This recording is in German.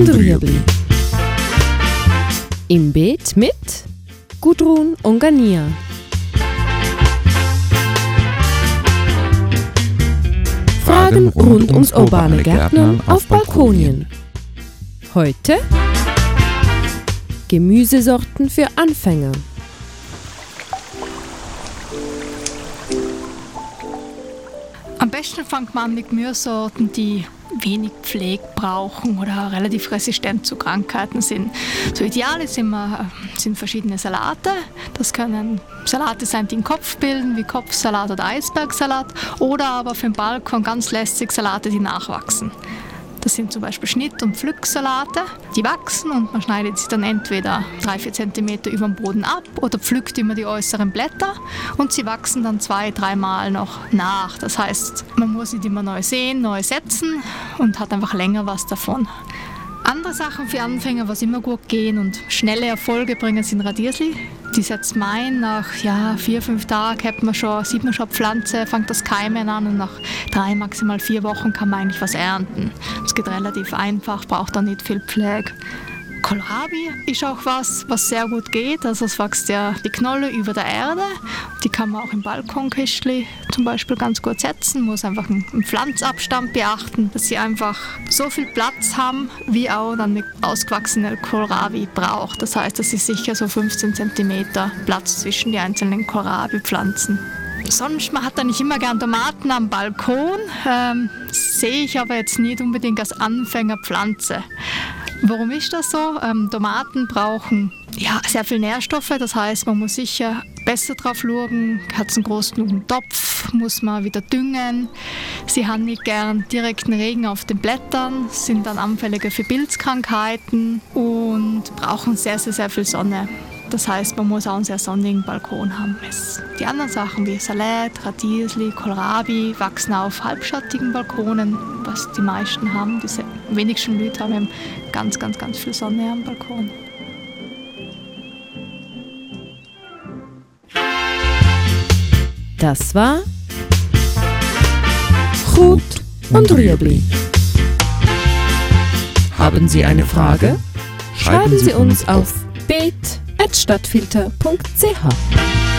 und Rüebli. Im Beet mit Gudrun und Gania. Fragen rund ums urbane Gärtnern auf Balkonien. Heute Gemüsesorten für Anfänger. Am besten fängt man an mit Gemüsesorten, die wenig Pflege brauchen oder relativ resistent zu Krankheiten sind. So ideal ist immer, sind verschiedene Salate. Das können Salate sein, die einen Kopf bilden, wie Kopfsalat oder Eisbergsalat, oder aber für den Balkon ganz lästig Salate, die nachwachsen. Das sind zum Beispiel Schnitt- und Pflücksalate. Die wachsen und man schneidet sie dann entweder 3-4 cm über dem Boden ab oder pflückt immer die äußeren Blätter und sie wachsen dann zwei, dreimal noch nach. Das heißt, man muss nicht immer neu sehen, neu setzen und hat einfach länger was davon. Andere Sachen für Anfänger, was immer gut gehen und schnelle Erfolge bringen, sind Radiersli. Die setzt man nach ja, vier, fünf Tagen hat man schon, sieht man schon Pflanze, fängt das Keimen an und nach drei, maximal vier Wochen kann man eigentlich was ernten. Es geht relativ einfach, braucht dann nicht viel Pflege. Kohlrabi ist auch was, was sehr gut geht. Also es wächst ja die Knolle über der Erde. Die kann man auch im Balkonkistli zum Beispiel ganz gut setzen. Muss einfach einen Pflanzabstand beachten, dass sie einfach so viel Platz haben, wie auch dann eine ausgewachsene Kohlrabi braucht. Das heißt, dass sie sicher so 15 cm Platz zwischen die einzelnen Kohlrabi-Pflanzen. Sonst, man hat da nicht immer gern Tomaten am Balkon. Ähm, sehe ich aber jetzt nicht unbedingt als Anfängerpflanze. Warum ist das so? Ähm, Tomaten brauchen ja, sehr viel Nährstoffe, das heißt, man muss sicher besser drauf schauen. Hat es einen großen Topf, muss man wieder düngen. Sie haben nicht gern direkten Regen auf den Blättern, sind dann anfälliger für Pilzkrankheiten und brauchen sehr, sehr, sehr viel Sonne. Das heißt, man muss auch einen sehr sonnigen Balkon haben. Die anderen Sachen wie Salat, Radiersli, Kohlrabi wachsen auf halbschattigen Balkonen, was die meisten haben. Die wenigsten Leute haben ganz, ganz, ganz viel Sonne am Balkon. Das war Gut und Rüebli. Haben Sie eine Frage? Schreiben Sie uns auf beet.stadtfilter.ch.